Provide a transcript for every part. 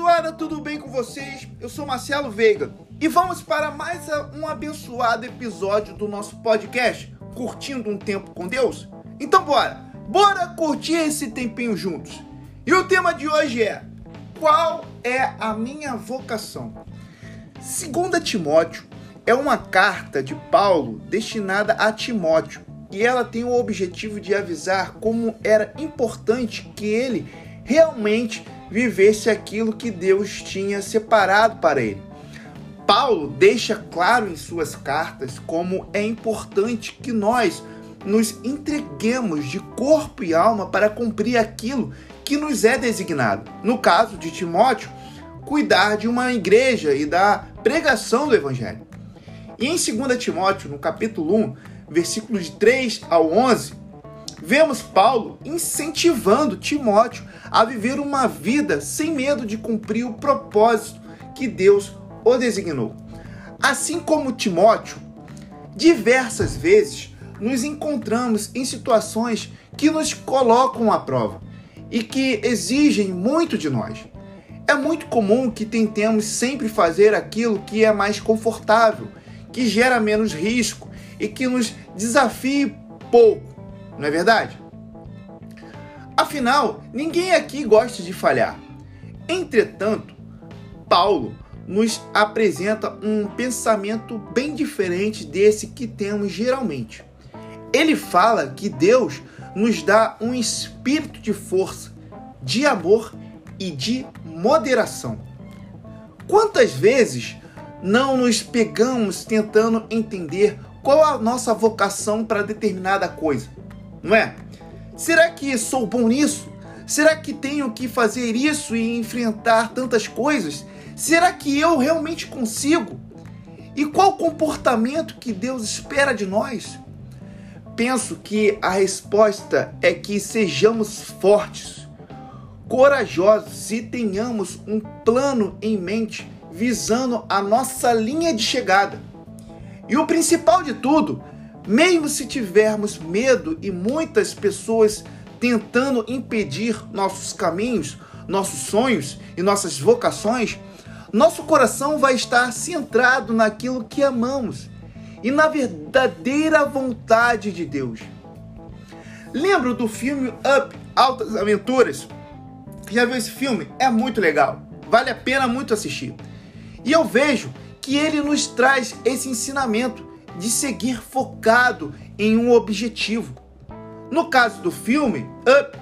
abençoada, tudo bem com vocês? Eu sou Marcelo Veiga e vamos para mais um abençoado episódio do nosso podcast, Curtindo um Tempo com Deus? Então bora! Bora curtir esse tempinho juntos! E o tema de hoje é: Qual é a minha vocação? Segunda Timóteo é uma carta de Paulo destinada a Timóteo e ela tem o objetivo de avisar como era importante que ele realmente vivesse aquilo que Deus tinha separado para ele. Paulo deixa claro em suas cartas como é importante que nós nos entreguemos de corpo e alma para cumprir aquilo que nos é designado. No caso de Timóteo, cuidar de uma igreja e da pregação do evangelho. E em 2 Timóteo, no capítulo 1, versículos de 3 ao 11, vemos Paulo incentivando Timóteo a viver uma vida sem medo de cumprir o propósito que Deus o designou. Assim como Timóteo, diversas vezes nos encontramos em situações que nos colocam à prova e que exigem muito de nós. É muito comum que tentemos sempre fazer aquilo que é mais confortável, que gera menos risco e que nos desafie pouco, não é verdade? Afinal, ninguém aqui gosta de falhar. Entretanto, Paulo nos apresenta um pensamento bem diferente desse que temos geralmente. Ele fala que Deus nos dá um espírito de força, de amor e de moderação. Quantas vezes não nos pegamos tentando entender qual a nossa vocação para determinada coisa? Não é? Será que sou bom nisso? Será que tenho que fazer isso e enfrentar tantas coisas? Será que eu realmente consigo? E qual comportamento que Deus espera de nós? Penso que a resposta é que sejamos fortes, corajosos e tenhamos um plano em mente visando a nossa linha de chegada. E o principal de tudo, mesmo se tivermos medo e muitas pessoas tentando impedir nossos caminhos, nossos sonhos e nossas vocações, nosso coração vai estar centrado naquilo que amamos e na verdadeira vontade de Deus. Lembro do filme Up Altas Aventuras? Já viu esse filme? É muito legal. Vale a pena muito assistir. E eu vejo que ele nos traz esse ensinamento de seguir focado em um objetivo. No caso do filme, Up,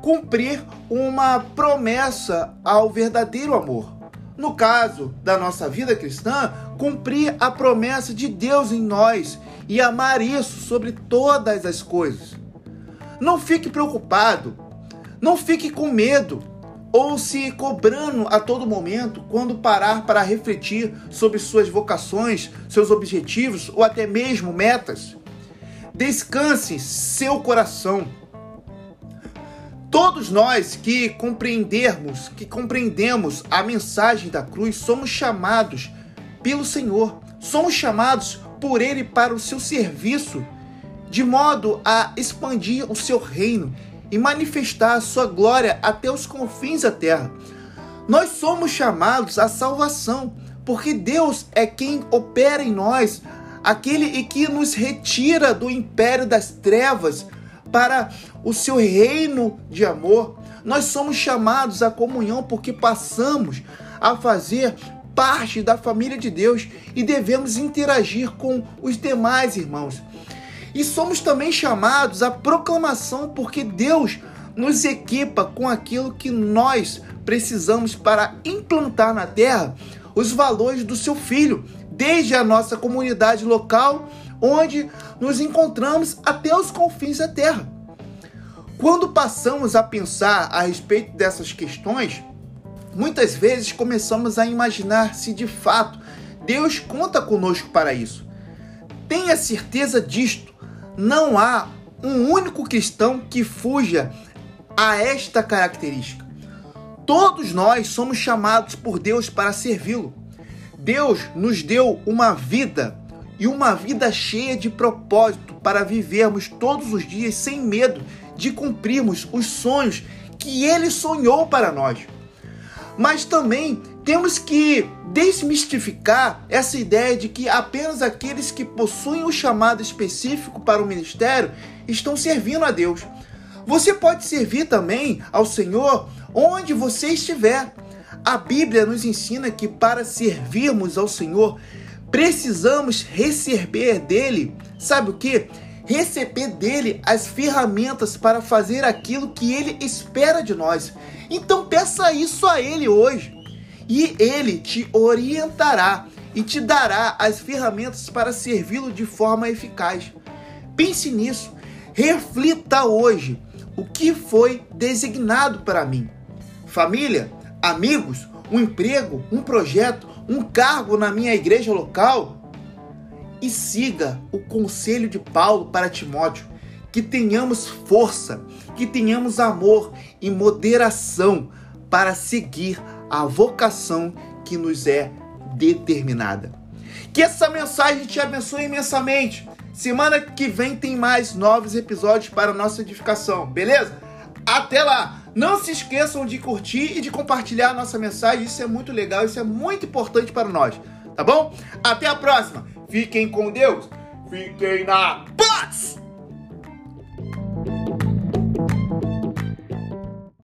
cumprir uma promessa ao verdadeiro amor. No caso da nossa vida cristã, cumprir a promessa de Deus em nós e amar isso sobre todas as coisas. Não fique preocupado, não fique com medo ou se cobrando a todo momento quando parar para refletir sobre suas vocações, seus objetivos ou até mesmo metas. Descanse seu coração Todos nós que compreendermos, que compreendemos a mensagem da cruz, somos chamados pelo Senhor, somos chamados por Ele para o seu serviço, de modo a expandir o seu reino e manifestar a sua glória até os confins da terra. Nós somos chamados à salvação, porque Deus é quem opera em nós, aquele que nos retira do império das trevas para o seu reino de amor. Nós somos chamados à comunhão porque passamos a fazer parte da família de Deus e devemos interagir com os demais irmãos. E somos também chamados à proclamação porque Deus nos equipa com aquilo que nós precisamos para implantar na terra os valores do seu filho, desde a nossa comunidade local onde nos encontramos até os confins da terra. Quando passamos a pensar a respeito dessas questões, muitas vezes começamos a imaginar se de fato Deus conta conosco para isso. Tenha certeza disto, não há um único cristão que fuja a esta característica. Todos nós somos chamados por Deus para servi-lo. Deus nos deu uma vida e uma vida cheia de propósito para vivermos todos os dias sem medo de cumprirmos os sonhos que Ele sonhou para nós. mas também temos que desmistificar essa ideia de que apenas aqueles que possuem o chamado específico para o ministério estão servindo a Deus. Você pode servir também ao Senhor onde você estiver. A Bíblia nos ensina que para servirmos ao Senhor, precisamos receber dele, sabe o que? Receber dele as ferramentas para fazer aquilo que ele espera de nós. Então peça isso a ele hoje e ele te orientará e te dará as ferramentas para servi-lo de forma eficaz. Pense nisso, reflita hoje o que foi designado para mim. Família, amigos, um emprego, um projeto, um cargo na minha igreja local. E siga o conselho de Paulo para Timóteo, que tenhamos força, que tenhamos amor e moderação para seguir a vocação que nos é determinada. Que essa mensagem te abençoe imensamente. Semana que vem tem mais novos episódios para nossa edificação, beleza? Até lá! Não se esqueçam de curtir e de compartilhar a nossa mensagem, isso é muito legal, isso é muito importante para nós, tá bom? Até a próxima! Fiquem com Deus, fiquem na paz!